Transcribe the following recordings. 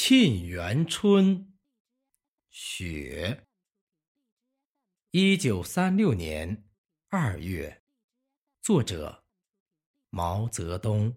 沁园春·雪。一九三六年二月，作者毛泽东。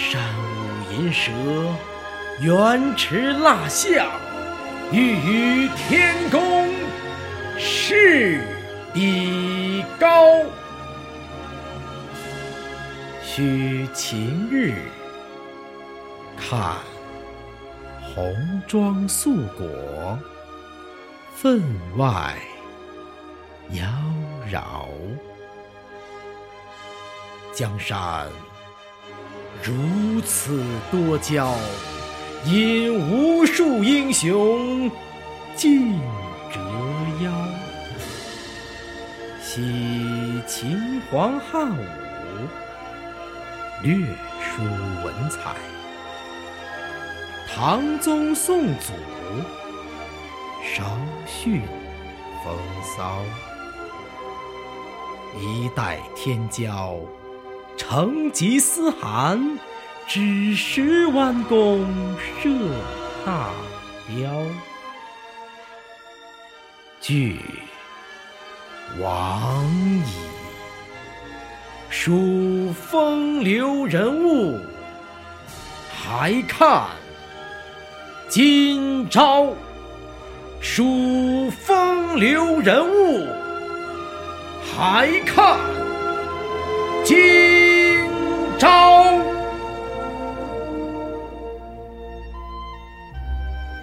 山舞银蛇，原驰蜡象，欲与天公试比高。须晴日，看红装素裹，分外妖娆。江山。如此多娇，引无数英雄竞折腰。惜秦皇汉武，略输文采；唐宗宋祖，稍逊风骚。一代天骄。成吉思汗只识弯弓射大雕，俱往矣。数风流人物，还看今朝。数风流人物，还看今。